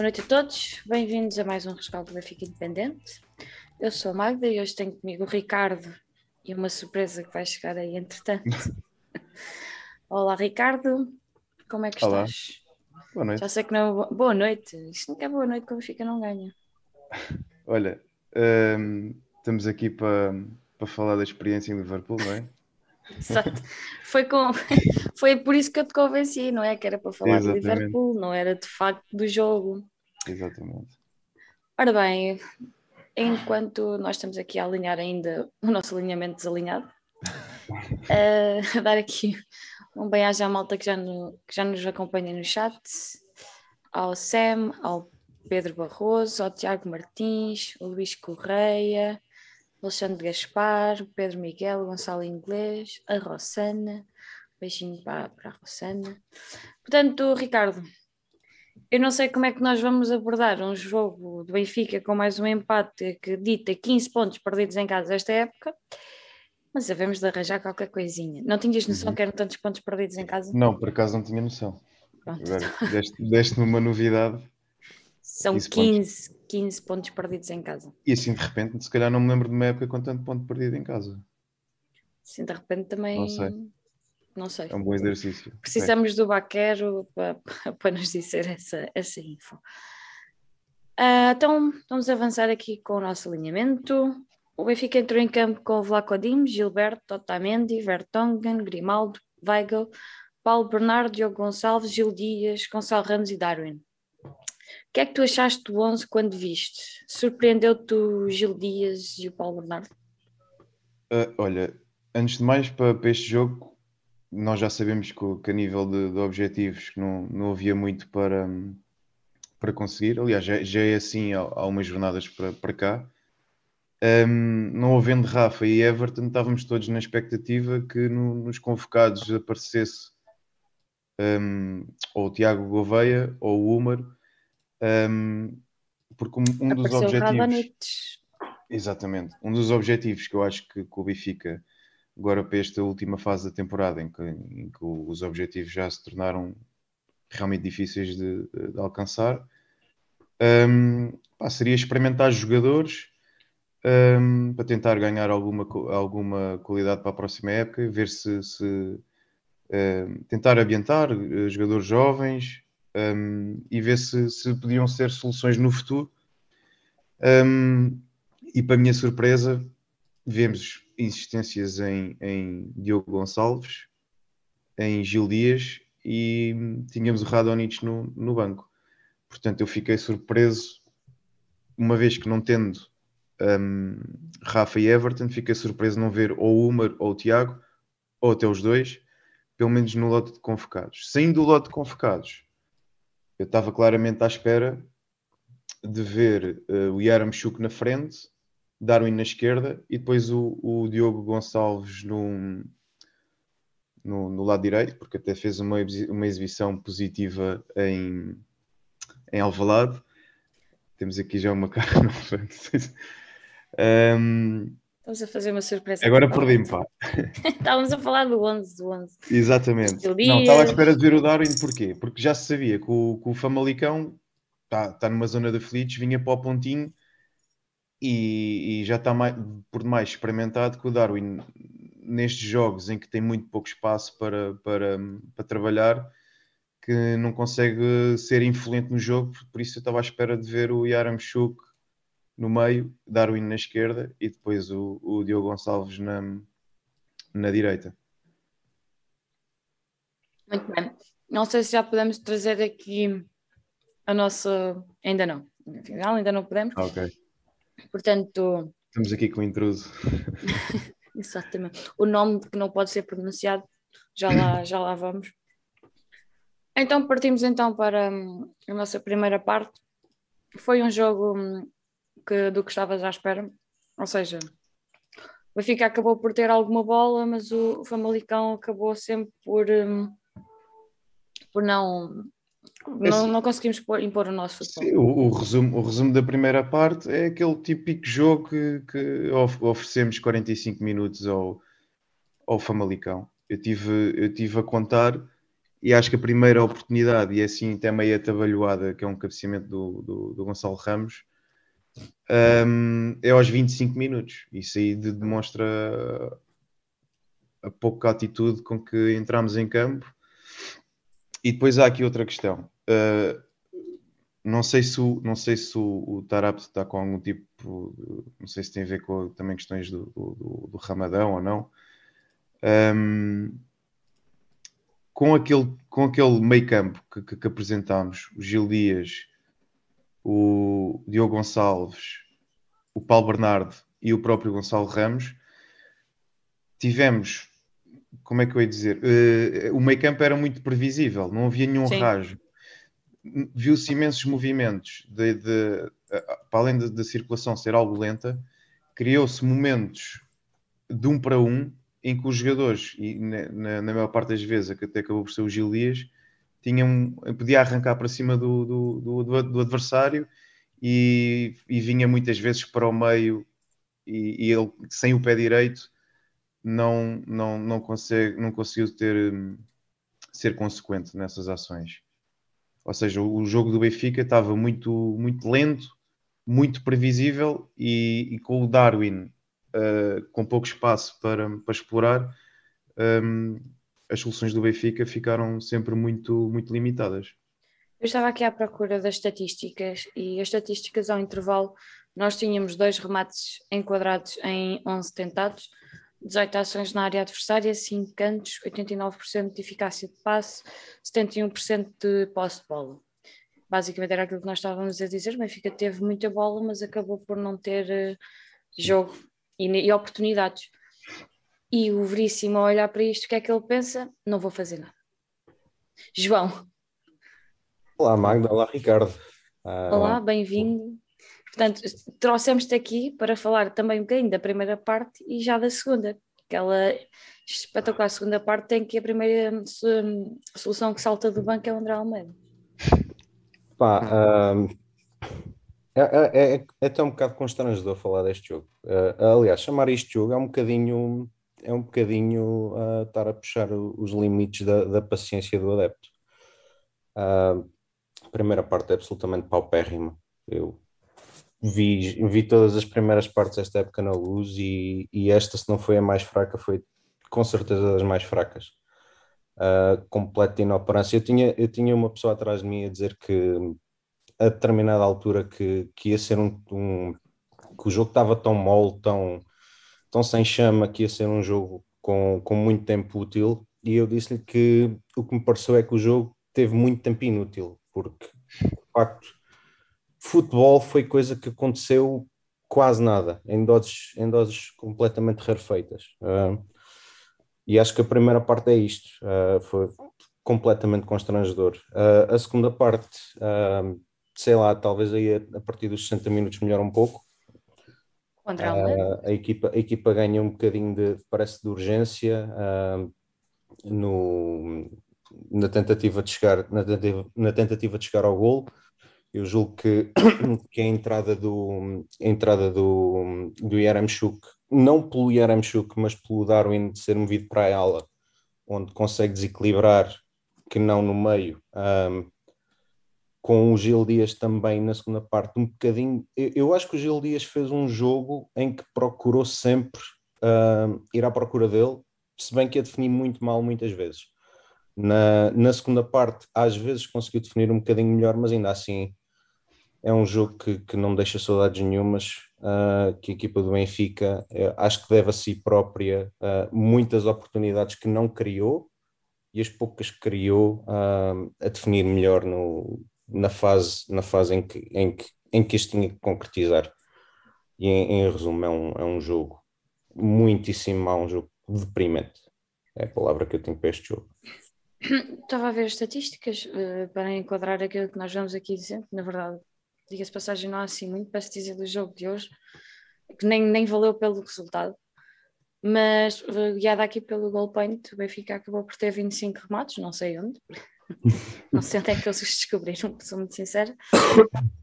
Boa noite a todos, bem-vindos a mais um Rescaldo do Benfica Independente. Eu sou a Magda e hoje tenho comigo o Ricardo e uma surpresa que vai chegar aí entretanto. Olá Ricardo, como é que Olá. estás? Boa noite. Já sei que não. Boa noite, isto nunca é boa noite que o Benfica não ganha. Olha, hum, estamos aqui para para falar da experiência em Liverpool, não é? Exato. Foi, com... Foi por isso que eu te convenci, não é? Que era para falar do Exatamente. Liverpool, não era de facto do jogo. Exatamente. Ora bem, enquanto nós estamos aqui a alinhar ainda o nosso alinhamento desalinhado, eh, a dar aqui um bem-aja à malta que já, no- que já nos acompanha no chat, ao Sam, ao Pedro Barroso, ao Tiago Martins, o Luís Correia, Alexandre Gaspar, Pedro Miguel, Gonçalo Inglês, a Rossana, beijinho para, para a Rossana. Portanto, Ricardo, eu não sei como é que nós vamos abordar um jogo do Benfica com mais um empate que dita 15 pontos perdidos em casa esta época, mas devemos de arranjar qualquer coisinha. Não tinhas noção Uhum. que eram tantos pontos perdidos em casa? Não, por acaso não tinha noção. Pronto. Agora deste- deste-me uma novidade São 15 pontos. 15, 15 pontos perdidos em casa. e assim de repente, se calhar não me lembro de uma época com tanto ponto perdido em casa. Assim, de repente também. Não sei. Não sei. É um bom exercício. Precisamos do Baquero para, para nos dizer essa, essa info. Ah, então, vamos avançar aqui com o nosso alinhamento. O Benfica entrou em campo com o Vlaco Dimos, Gilberto, Otamendi, Vertonghen, Grimaldo, Weigl, Paulo Bernardo, Diogo Gonçalves, Gil Dias, Gonçalo Ramos e Darwin. O que é que tu achaste do 11 quando viste? Surpreendeu-te o Gil Dias e o Paulo Bernardo? Ah, olha, antes de mais, para, para este jogo, nós já sabemos que, que a nível de, de objetivos não, não havia muito para, para conseguir. Aliás, já, já é assim há, há umas jornadas para, para cá. Ahm, não havendo Rafa e Everton, estávamos todos na expectativa que no- nos convocados aparecesse ahm, ou o Tiago Gouveia ou o Umer, ahm, porque um, um dos objetivos. Radonjic. Exatamente. Um dos objetivos que eu acho que, que o Benfica, agora para esta última fase da temporada, em que, em que os objetivos já se tornaram realmente difíceis de, de alcançar, hum, pá, seria experimentar jogadores hum, para tentar ganhar alguma, alguma qualidade para a próxima época, ver se, se, hum, tentar ambientar eh, jogadores jovens hum, e ver se, se podiam ser soluções no futuro. Hum, e para minha surpresa, vemos insistências em, em Diogo Gonçalves, em Gil Dias e tínhamos o Radonjic no, no banco. Portanto, eu fiquei surpreso, uma vez que não tendo hum, Rafa e Everton, fiquei surpreso não ver ou o Umer ou o Tiago, ou até os dois, pelo menos no lote de convocados. Saindo do lote de convocados, eu estava claramente à espera de ver eh, o Yaramchuk na frente, Darwin na esquerda e depois o, o Diogo Gonçalves no, no, no lado direito, porque até fez uma, uma exibição positiva em, em Alvalade. Temos aqui já uma cara se- Ahm, Estamos a fazer uma surpresa. agora perdi-me, Onze. pá. Estávamos a falar do 11, do 11. Exatamente. Não, estava à espera de ver o Darwin, porquê? Porque já se sabia que o, que o Famalicão está tá numa zona de aflitos, vinha para o pontinho e, e já está mais, por demais experimentado que o Darwin, nestes jogos em que tem muito pouco espaço para, para, para trabalhar, que não consegue ser influente no jogo, por isso eu estava à espera de ver o Yaramchuk no meio, Darwin na esquerda e depois o, o Diogo Gonçalves na, na direita. Muito bem. Não sei se já podemos trazer aqui a nossa. Ainda não. Afinal, ainda não podemos. Ah, Ok. Portanto, Estamos aqui com o intruso. exatamente. O nome que não pode ser pronunciado, já lá, já lá vamos. Então, partimos então para hum, a nossa primeira parte. Foi um jogo hum, que, do que estavas à espera. Ou seja, o Benfica acabou por ter alguma bola, mas o Famalicão acabou sempre por, hum, por não, não, não conseguimos pôr- impor o nosso futebol. Sim, o, o resumo, o resumo da primeira parte é aquele típico jogo que, que of- oferecemos 45 minutos ao, ao Famalicão. Eu tive, eu tive a contar e acho que a primeira oportunidade, e é assim até meio atabalhoada, que é um cabeceamento do, do, do Gonçalo Ramos, um, é aos 25 minutos. Isso aí demonstra a pouca atitude com que entramos em campo. E depois há aqui outra questão. Uh, não sei se o, não sei se o, o Tarap está com algum tipo, não sei se tem a ver com também questões do, do, do Ramadão ou não. Um, com aquele, com aquele meio campo que, que, que apresentámos, o Gil Dias, o Diogo Gonçalves, o Paulo Bernardo e o próprio Gonçalo Ramos, tivemos, como é que eu ia dizer, uh, o meio campo era muito previsível, não havia nenhum Sim. rajo viu-se imensos movimentos, de, de, para além da circulação ser algo lenta, criou-se momentos de um para um em que os jogadores, e na, na maior parte das vezes, até acabou por ser o Gil Dias, tinham, podia arrancar para cima do, do, do, do adversário e, e, vinha muitas vezes para o meio e, e, ele, sem o pé direito, não, não, não, consegue, não conseguiu ter, ser consequente nessas ações. Ou seja, o jogo do Benfica estava muito, muito lento, muito previsível e, e com o Darwin uh, com pouco espaço para, para explorar, um, as soluções do Benfica ficaram sempre muito, muito limitadas. Eu estava aqui à procura das estatísticas e as estatísticas ao intervalo, nós tínhamos dois remates enquadrados em 11 tentados, 18 ações na área adversária, 5 cantos, 89% de eficácia de passe, 71% de posse de bola. Basicamente era aquilo que nós estávamos a dizer, o Benfica teve muita bola, mas acabou por não ter uh, jogo e, e, oportunidades. E o Veríssimo a olhar para isto, o que é que ele pensa? Não vou fazer nada. João. Olá Magda, olá Ricardo. Uh... Olá, bem-vindo. Portanto, trouxemos-te aqui para falar também um bocadinho da primeira parte e já da segunda. Aquela espetacular segunda parte tem que a primeira solução que salta do banco é o André Almeida. Pá, uh, é, é, é, é até um bocado constrangedor falar deste jogo. Uh, aliás, chamar este jogo é um bocadinho é um bocadinho uh, estar a puxar os limites da, da paciência do adepto. Uh, a primeira parte é absolutamente paupérrima. Eu vi, vi todas as primeiras partes desta época na luz e, e esta, se não foi a mais fraca, foi com certeza das mais fracas. Uh, completa inoperância. Eu tinha, eu tinha uma pessoa atrás de mim a dizer que a determinada altura que, que ia ser um, um que o jogo estava tão mole, tão, tão sem chama, que ia ser um jogo com, com muito tempo útil, e eu disse-lhe que o que me pareceu é que o jogo teve muito tempo inútil, porque de facto Futebol foi coisa que aconteceu quase nada, em doses, em doses completamente rarefeitas. Uh, e acho que a primeira parte é isto, uh, foi completamente constrangedor. Uh, a segunda parte, sei lá, talvez aí a, a, partir dos 60 minutos melhora um pouco. A, equipa, a equipa ganha um bocadinho de, parece, de urgência no, na tentativa de chegar na tentativa, na tentativa de chegar ao gol. Eu julgo que, que a entrada do, a entrada do, do Yaramchuk, não pelo Yaramchuk, mas pelo Darwin de ser movido para a ala, onde consegue desequilibrar, que não no meio, um, com o Gil Dias também na segunda parte, um bocadinho. Eu, eu, acho que o Gil Dias fez um jogo em que procurou sempre um, ir à procura dele, se bem que a defini muito mal muitas vezes. Na, na segunda parte, às vezes conseguiu definir um bocadinho melhor, mas ainda assim é um jogo que, que não deixa saudades nenhumas, uh, que a equipa do Benfica uh, acho que deve a si própria uh, muitas oportunidades que não criou e as poucas que criou a definir melhor no, na fase, na fase em, que, em, que, em que isto tinha que concretizar. E em, em resumo, é um, é um jogo muitíssimo mau, um jogo deprimente. É a palavra que eu tenho para este jogo. Estava a ver as estatísticas uh, para enquadrar aquilo que nós vamos aqui dizer. Na verdade, diga-se passagem, não há assim muito para se dizer do jogo de hoje, que nem, nem valeu pelo resultado. Mas guiada aqui pelo goal point, o Benfica acabou por ter 25 remates, não sei onde, não sei onde é que eles descobriram, sou muito sincera.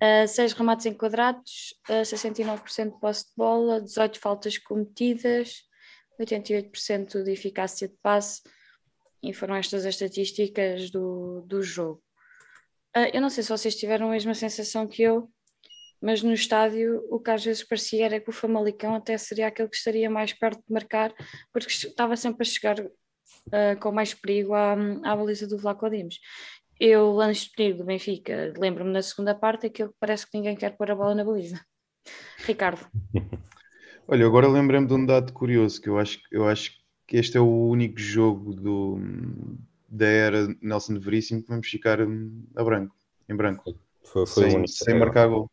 Uh, 6 remates enquadrados, uh, 69% de posse de bola, 18 faltas cometidas, 88% de eficácia de passe. e foram estas as estatísticas do, do jogo. Uh, eu não sei se vocês tiveram a mesma sensação que eu, mas no estádio o que às vezes parecia era que o Famalicão até seria aquele que estaria mais perto de marcar, porque estava sempre a chegar uh, com mais perigo à, à baliza do Vlaco Dimos. Eu, lance de perigo do Benfica, lembro-me na segunda parte aquilo que parece que ninguém quer pôr a bola na baliza. Ricardo. Olha, agora lembrei-me de um dado curioso, que eu acho, eu acho que este é o único jogo do, da era Nelson Veríssimo que vamos ficar hum, a branco, em branco. Foi, foi sem, sem marcar gol.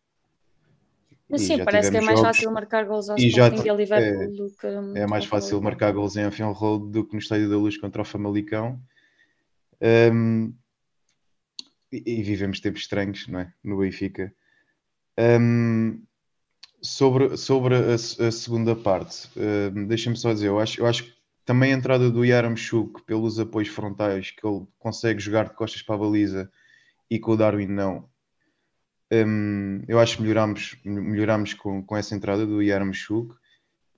Mas sim, parece que é mais jogos, fácil marcar gols ao Sporting e Liverpool é, do que... É mais fácil marcar gols em Anfield Road do que no Estádio da Luz contra o Famalicão. Um, e, e, vivemos tempos estranhos, não é? No Benfica. Um, sobre sobre a, a segunda parte, um, deixa-me só dizer, eu acho, eu acho que também a entrada do Yaramchuk pelos apoios frontais, que ele consegue jogar de costas para a baliza e com o Darwin não, um, eu acho que melhoramos, melhoramos com, com essa entrada do Yarmchuk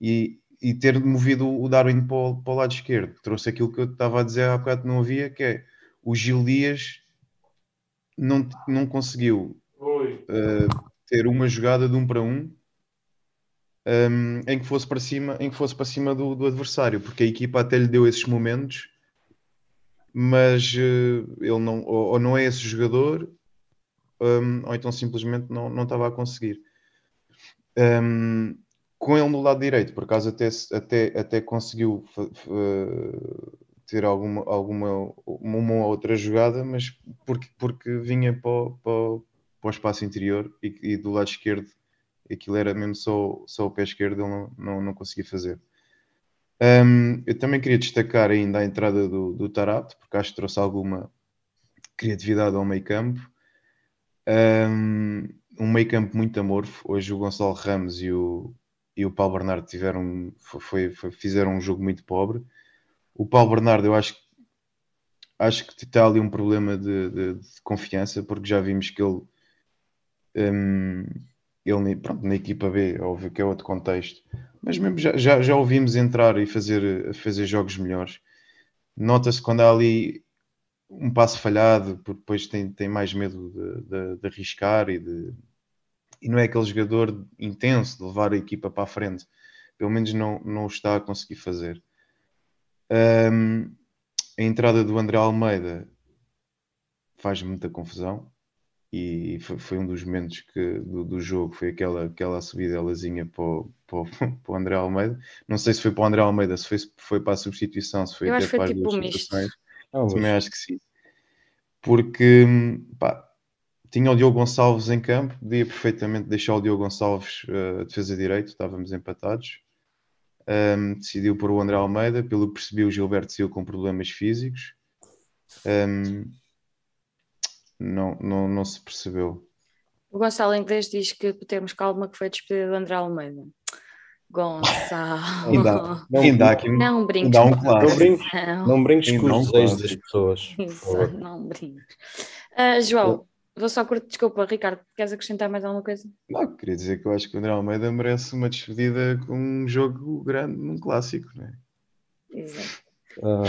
e, e ter movido o Darwin para o, para o lado esquerdo. Trouxe aquilo que eu estava a dizer há bocado não havia, que é o Gil Dias não, não conseguiu uh, ter uma jogada de um para um, um, em que fosse para cima, em que fosse para cima do, do, adversário, porque a equipa até lhe deu esses momentos, mas uh, ele não, ou, ou, não é esse jogador, um, ou então simplesmente não, não estava a conseguir. Um, com ele no lado direito, por acaso até, até, até conseguiu ter alguma, alguma uma ou outra jogada, mas porque, porque vinha para o, para, para o espaço interior e, e, do lado esquerdo aquilo era mesmo só, só o pé esquerdo, ele não, não, não conseguia fazer. Um, eu também queria destacar ainda a entrada do, do Tarato, porque acho que trouxe alguma criatividade ao meio campo um, meio campo muito amorfo. Hoje o Gonçalo Ramos e o, e o Paulo Bernardo tiveram, foi, foi, fizeram um jogo muito pobre. O Paulo Bernardo, eu acho, acho que está ali um problema de, de, de confiança, porque já vimos que ele, um, ele pronto, na equipa B, óbvio que é outro contexto, mas mesmo já, já, já ouvimos entrar e fazer, fazer jogos melhores. Nota-se quando há ali um passo falhado, porque depois tem, tem mais medo de, de, de, arriscar e, de, e não é aquele jogador intenso de levar a equipa para a frente. Pelo menos não, não o está a conseguir fazer. Um, a entrada do André Almeida faz muita confusão e foi, foi um dos momentos que, do, do, jogo, foi aquela, aquela subidelazinha para o, para, o, para o André Almeida. Não sei se foi para o André Almeida, se foi, foi para a substituição, se foi Eu até para as tipo duas misto. Oh, Também acho que sim. Porque pá, tinha o Diogo Gonçalves em campo, podia perfeitamente deixar o Diogo Gonçalves uh, defesa direito, estávamos empatados. Um, decidiu por o André Almeida, pelo que percebi, o Gilberto saiu com problemas físicos. Um, não, não, não se percebeu. O Gonçalo Inglês diz que temos calma que foi despedida do André Almeida. Gonçalo. Ainda, ainda aqui não brinques. Dá um. Não brinques, não brinques com os desejos das pessoas. Isso, não brinques. Uh, João, vou só curto, desculpa, Ricardo, queres acrescentar mais alguma coisa? Não, queria dizer que eu acho que o André Almeida merece uma despedida com um jogo grande, num clássico, não é? Exato. Uh...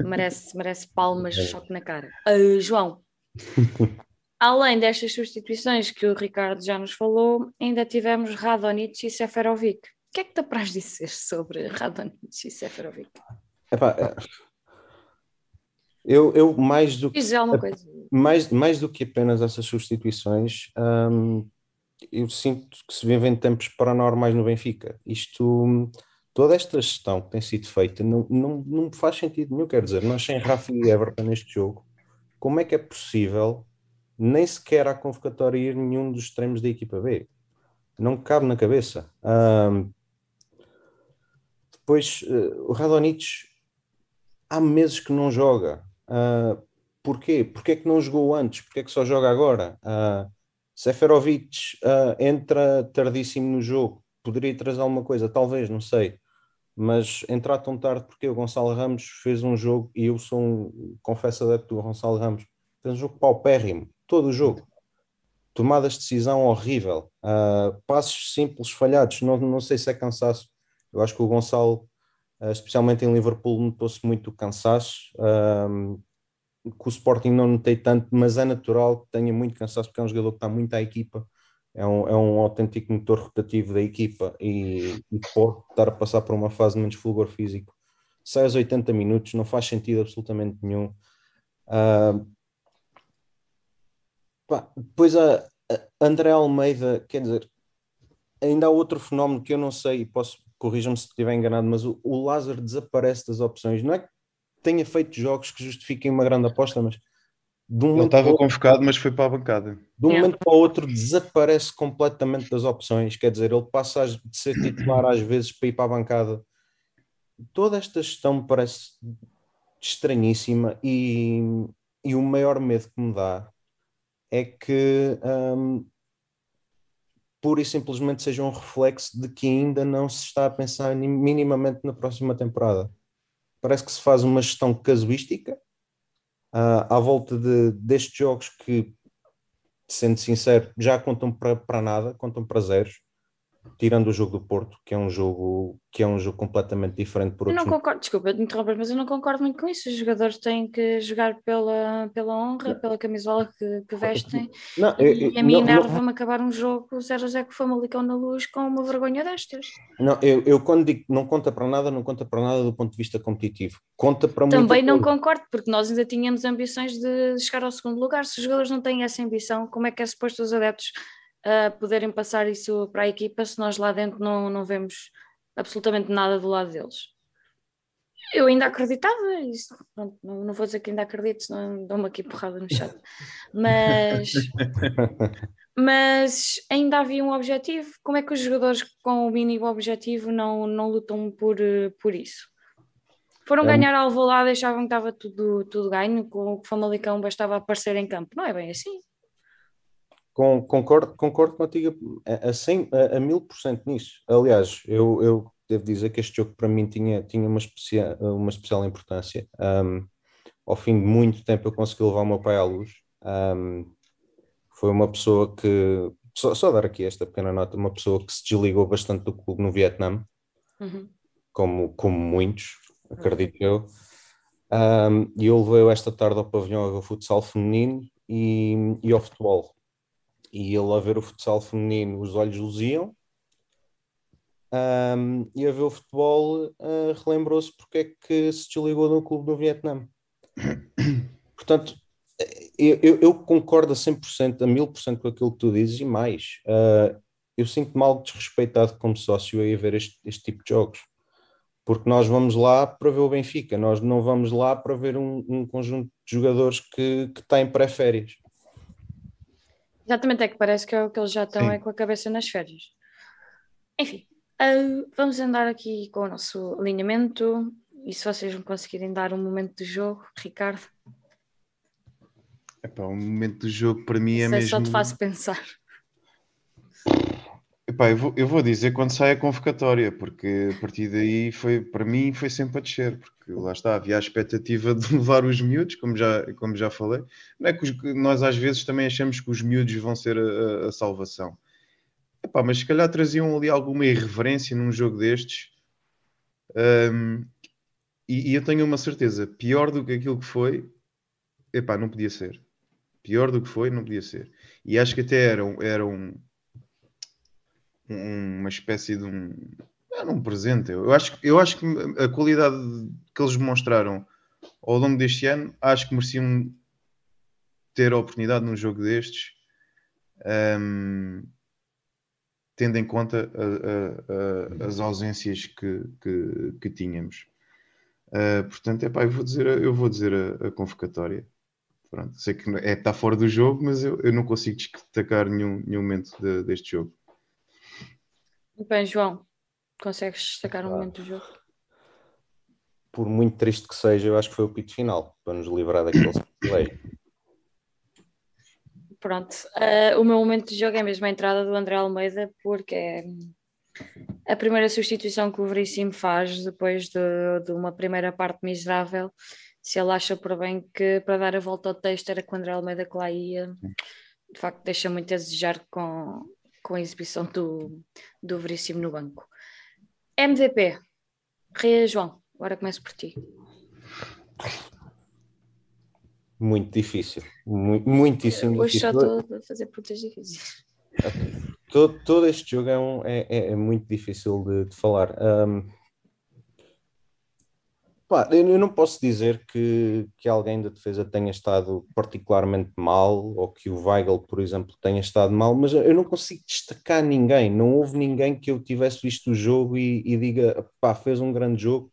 É, merece, merece palmas, é. choque na cara. Uh, João. Além destas substituições que o Ricardo já nos falou, ainda tivemos Radonic e Seferovic. O que é que te apraz dizer sobre Radonic e Seferovic? Epá, é, eu, eu mais do que mais, mais do que apenas essas substituições, hum, eu sinto que se vivem tempos paranormais no Benfica. Isto, toda esta gestão que tem sido feita não, não, não faz sentido nenhum. Quer dizer, nós sem Rafa e Everton neste jogo, como é que é possível nem sequer há convocatória ir nenhum dos extremos da equipa B. Não cabe na cabeça. Um, depois, uh, o Radonic há meses que não joga. Uh, porquê? Porquê é que não jogou antes? Porquê é que só joga agora? Uh, Seferovic uh, entra tardíssimo no jogo. Poderia trazer alguma coisa? Talvez, não sei. Mas entrar tão tarde porque o Gonçalo Ramos fez um jogo e eu sou um, confesso adepto do Gonçalo Ramos, fez um jogo paupérrimo todo o jogo. Tomadas de decisão horrível, uh, passos simples falhados. Não, não sei se é cansaço. Eu acho que o Gonçalo uh, especialmente em Liverpool notou-se muito cansaço. Um, com o Sporting não notei tanto, mas é natural que tenha muito cansaço porque é um jogador que está muito à equipa, é um, é um autêntico motor rotativo da equipa e, e pode estar a passar por uma fase de menos fulgor físico. Sai aos 80 minutos, não faz sentido absolutamente nenhum. Uh, pá, depois a, a André Almeida, quer dizer, ainda há outro fenómeno que eu não sei, posso corrijam-me se estiver enganado, mas o, o Lázaro desaparece das opções. Não é que tenha feito jogos que justifiquem uma grande aposta, mas de um Ele estava outro, convocado, mas foi para a bancada. De um momento para o outro desaparece completamente das opções. Quer dizer, ele passa de ser titular às vezes para ir para a bancada. Toda esta gestão me parece estranhíssima e, e o maior medo que me dá é que um, pura e simplesmente seja um reflexo de que ainda não se está a pensar minimamente na próxima temporada. Parece que se faz uma gestão casuística uh, à volta de, destes jogos que, sendo sincero, já contam para, para nada, contam para zeros tirando o jogo do Porto, que é um jogo que é um jogo completamente diferente por Eu não concordo, desculpa interromper, mas eu não concordo muito com isso. Os jogadores têm que jogar pela, pela honra, pela camisola que, que vestem. Não, e eu, a mim nerva-me acabar um jogo 0 a 0 com o Famalicão na luz com uma vergonha destas. Não, eu, eu quando digo não conta para nada, não conta para nada do ponto de vista competitivo. Conta para Também não coisa. concordo, porque nós ainda tínhamos ambições de chegar ao segundo lugar. Se os jogadores não têm essa ambição, como é que é suposto os adeptos uh, poderem passar isso para a equipa se nós lá dentro não, não vemos absolutamente nada do lado deles. Eu ainda acreditava, isso, pronto, não, não vou dizer que ainda acredito, senão dou-me aqui porrada no chat, mas, mas ainda havia um objetivo. Como é que os jogadores com o mínimo objetivo não, não lutam por, por isso? Foram é. ganhar ao Alvalade, achavam que estava tudo, tudo ganho, com o Famalicão bastava aparecer em campo. Não é bem assim. Com, concordo, concordo contigo a, a, a, mil por cento nisso. Aliás, eu, eu devo dizer que este jogo para mim tinha, tinha uma, especial, uma especial importância. Um, ao fim de muito tempo eu consegui levar o meu pai à luz. Um, foi uma pessoa que, só, só, dar aqui esta pequena nota, uma pessoa que se desligou bastante do clube no Vietnã, uhum. como, como muitos, acredito eu. Um, e eu levei esta tarde ao pavilhão ao futsal feminino e, e ao futebol e ele a ver o futsal feminino os olhos luziam um, e a ver o futebol uh, relembrou-se porque é que se desligou no clube do Vietnã. Portanto, eu, eu, eu, concordo a 100%, a 1000% com aquilo que tu dizes e mais. Uh, eu sinto-me algo desrespeitado como sócio a ir ver este, este, tipo de jogos. Porque nós vamos lá para ver o Benfica, nós não vamos lá para ver um, um conjunto de jogadores que, que têm pré-férias. Exatamente, é que parece que é o que eles já estão é com a cabeça nas férias. Enfim, uh, vamos andar aqui com o nosso alinhamento e se vocês não conseguirem dar um momento de jogo, Ricardo. Epá, um momento de jogo para mim é mesmo. só te faço pensar. Epá, eu, vou, eu vou dizer quando sai a convocatória, porque a partir daí foi, para mim foi sempre a descer, porque lá está, havia a expectativa de levar os miúdos, como já, como já falei. Não é que os, nós às vezes também achamos que os miúdos vão ser a, a salvação. Epá, mas se calhar traziam ali alguma irreverência num jogo destes. Um, e, e, eu tenho uma certeza, pior do que aquilo que foi, epá, não podia ser. Pior do que foi, não podia ser. E acho que até eram, eram uma espécie de um. Não, um presente. Eu acho, eu acho que a qualidade que eles mostraram ao longo deste ano, acho que mereciam ter a oportunidade num jogo destes, um, tendo em conta a, a, a, as ausências que, que, que tínhamos. Uh, portanto, epá, eu vou dizer, eu vou dizer a, convocatória. Pronto, sei que é, está fora do jogo, mas eu, eu não consigo destacar nenhum, nenhum momento de, deste jogo. Bem, João, consegues destacar um momento do jogo? Por muito triste que seja, eu acho que foi o pito final, para nos livrar daquele play. Pronto, uh, o meu momento de jogo é mesmo a entrada do André Almeida, porque é a primeira substituição que o Veríssimo faz depois de, de, uma primeira parte miserável. Se ele acha por bem que para dar a volta ao texto era com o André Almeida que lá ia, de facto deixa muito a desejar com, com a exibição do, do Veríssimo no banco. MVP, Rei João. Agora começo por ti. Muito difícil. Muito, muitíssimo Hoje difícil. só estou a fazer perguntas difíceis. Todo, todo este jogo é, um- é- é- é muito difícil de, de falar. Ahm, pá, eu não posso dizer que, que alguém da defesa tenha estado particularmente mal, ou que o Weigl, por exemplo, tenha estado mal, mas eu não consigo destacar ninguém. Não houve ninguém que eu tivesse visto o jogo e, e diga, pá, fez um grande jogo,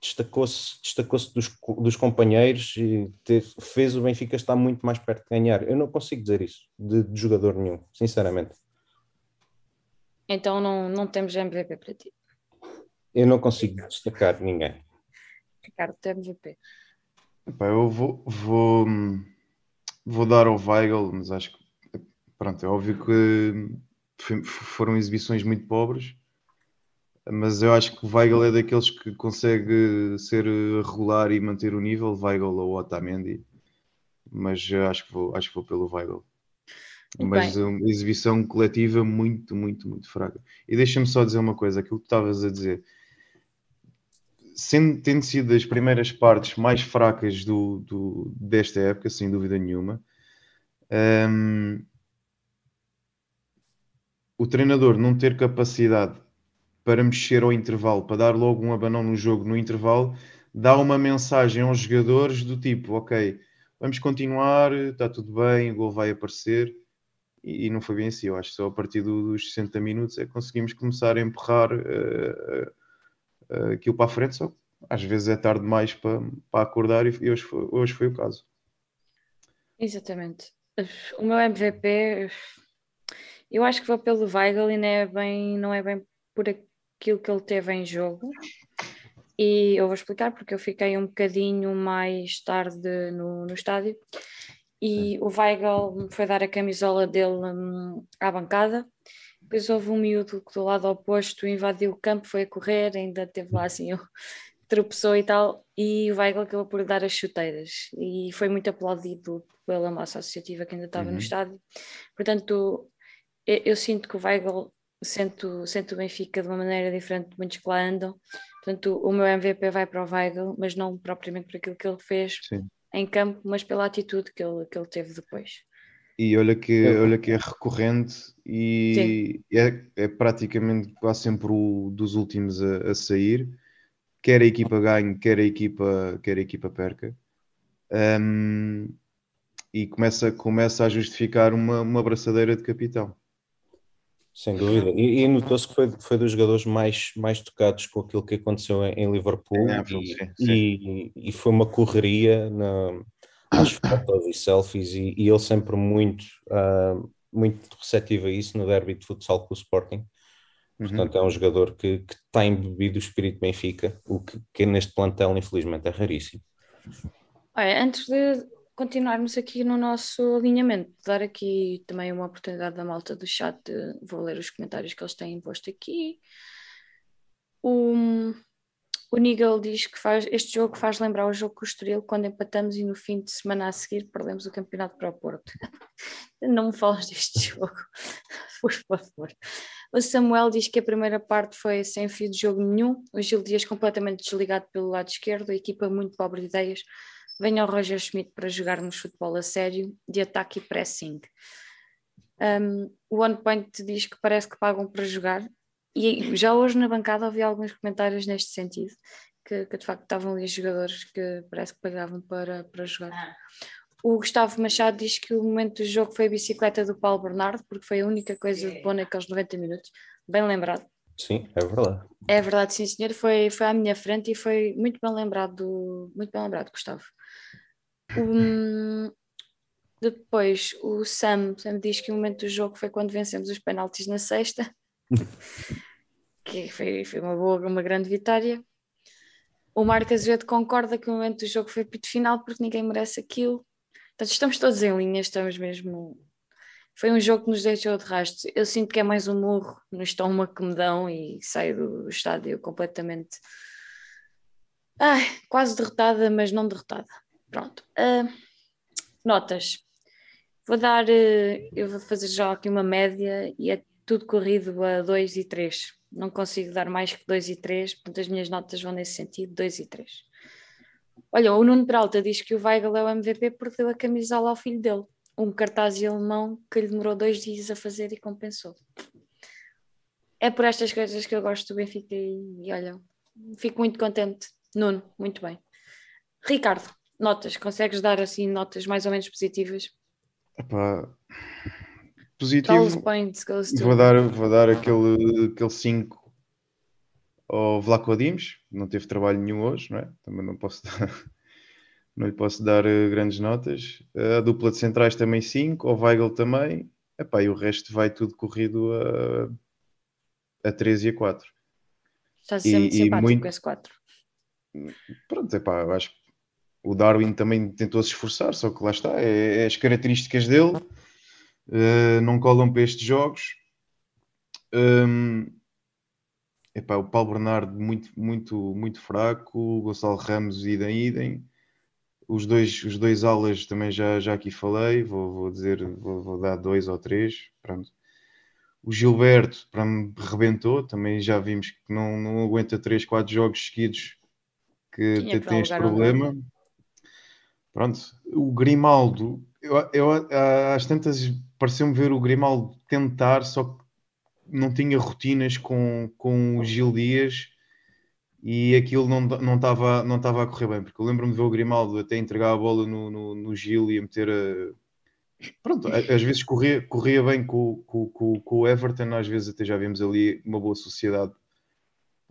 destacou-se destacou-se dos, dos companheiros e teve- fez o Benfica estar muito mais perto de ganhar. Eu não consigo dizer isso de, de jogador nenhum, sinceramente. Então não, não temos MVP para ti. Eu não consigo destacar ninguém. Ricardo, tem MVP. Epá, eu vou, vou, vou dar ao Weigl, mas acho que pronto, é óbvio que foram exibições muito pobres, mas eu acho que o Weigl é daqueles que consegue ser regular e manter o nível, Weigl ou Otamendi, mas eu acho que vou, acho que vou pelo Weigl. Muito Mas bem. uma exibição coletiva muito, muito, muito fraca. E deixa-me só dizer uma coisa, aquilo que tu estavas a dizer sendo, tendo sido das primeiras partes mais fracas do, do- desta época, sem dúvida nenhuma, hum, o treinador não ter capacidade para mexer ao intervalo, para dar logo um abanão no jogo no intervalo, dá uma mensagem aos jogadores do tipo, ok, vamos continuar, está tudo bem, o gol vai aparecer. E, não foi bem assim, eu acho que só a partir do- dos 60 minutos é que conseguimos começar a empurrar eh, eh, aquilo para a frente, só às vezes é tarde demais para, para acordar e hoje foi, hoje foi o caso. Exatamente. O meu MVP, eu acho que vou pelo Weigl e não é bem, não é bem por aquilo que ele teve em jogo. E eu vou explicar porque eu fiquei um bocadinho mais tarde no, no estádio e o Weigl foi dar a camisola dele hum, à bancada. Depois houve um miúdo que do lado oposto invadiu o campo, foi a correr, ainda teve lá assim, tropeçou e tal, e o Weigl acabou por dar as chuteiras e foi muito aplaudido pela massa associativa que ainda estava Uhum. no estádio. Portanto, eu, eu sinto que o Weigl sente, o- Benfica de uma maneira diferente de muitos que lá andam. Portanto, o meu MVP vai para o Weigl, mas não propriamente por aquilo que ele fez Sim. em campo, mas pela atitude que ele, que ele teve depois. E olha que, Eu- olha que é recorrente e é, é praticamente quase sempre o dos últimos a, a sair, quer a equipa ganhe, quer a equipa, quer a equipa perca. Um, e começa, começa a justificar uma, uma abraçadeira de capitão. Sem dúvida. E, e notou-se que foi, foi dos jogadores mais, mais tocados com aquilo que aconteceu em, em Liverpool. Anfield, e, sim, sim. e- e foi uma correria na, nas fotos e selfies, e, e ele sempre muito, ah, muito receptivo a isso no derby de futsal com o Sporting. Uhum. Portanto, é um jogador que, que está embebido o espírito Benfica, o que, que neste plantel, infelizmente, é raríssimo. Olha, antes de continuarmos aqui no nosso alinhamento, dar aqui também uma oportunidade da malta do chat, de- vou ler os comentários que eles têm posto aqui. O, o Nigel diz que faz, este jogo faz lembrar o jogo com o Estoril quando empatamos e no fim de semana a seguir perdemos o campeonato para o Porto. Não me falas deste jogo, por favor. O Samuel diz que a primeira parte foi sem fio de jogo nenhum, o Gil Dias completamente desligado pelo lado esquerdo, a equipa muito pobre de ideias. Venha o Roger Schmidt para jogarmos futebol a sério, de ataque e pressing. Um, o One Point diz que parece que pagam para jogar, e já hoje na bancada ouvi alguns comentários neste sentido, que, que de facto estavam ali jogadores que parece que pagavam para, para jogar. O Gustavo Machado diz que o momento do jogo foi a bicicleta do Paulo Bernardo, porque foi a única coisa de boa naqueles 90 minutos. Bem lembrado. Sim, é verdade. É verdade, sim, senhor. Foi, foi à minha frente e foi muito bem lembrado, muito bem lembrado, Gustavo. Um, depois, o Sam, Sam diz que o momento do jogo foi quando vencemos os penaltis na sexta, que foi, foi uma boa, uma grande vitória. O Marco Azevedo concorda que o momento do jogo foi pito final porque ninguém merece aquilo. Portanto, estamos todos em linha, estamos mesmo. Foi um jogo que nos deixou de rastro. Eu sinto que é mais um murro no estômago que me dão e saio do estádio completamente. Ai, quase derrotada, mas não derrotada. Pronto. Ah, notas. Vou dar. eh, eu vou fazer já aqui uma média e é tudo corrido a 2 e 3. Não consigo dar mais que 2 e 3, portanto as minhas notas vão nesse sentido, 2 e 3. Olha, o Nuno Peralta diz que o Weigl é o MVP porque deu a camisola ao filho dele. Um cartaz alemão que lhe demorou dois dias a fazer e compensou. É por estas coisas que eu gosto do Benfica e, e olha, fico muito contente. Nuno, muito bem. Ricardo, notas, consegues dar assim notas mais ou menos positivas? Epá, positivo. Points. Vou dar, vou dar aquele 5 aquele cinco ao Vlaco Dimes, não teve trabalho nenhum hoje, não é? Também não posso dar, não lhe posso dar uh, grandes notas. A dupla de centrais também 5, ao Weigl também. Epá, e o resto vai tudo corrido a, a 3 e a 4. Está sempre e, simpático muito... esse 4. Pronto, epá, eu acho que o Darwin também tentou se esforçar, só que lá está, é, é as características dele uh, não colam para estes jogos. Um, epá, o Paulo Bernardo muito, muito, muito fraco, o Gonçalo Ramos idem idem. Os dois, os dois alas também já, já aqui falei, vou, vou dizer, vou, vou dar dois ou três, pronto. O Gilberto para me rebentou, também já vimos que não, não aguenta 3, 4 jogos seguidos que Tinha tem este problema. Pronto, o Grimaldo, eu, eu às tantas pareceu-me ver o Grimaldo tentar, só que não tinha rotinas com, com o Gil Dias e aquilo não estava não não a correr bem, porque eu lembro-me de ver o Grimaldo até entregar a bola no, no, no Gil e a meter a. Pronto, às vezes corria, corria bem com, com, com, com o Everton, às vezes até já vimos ali uma boa sociedade.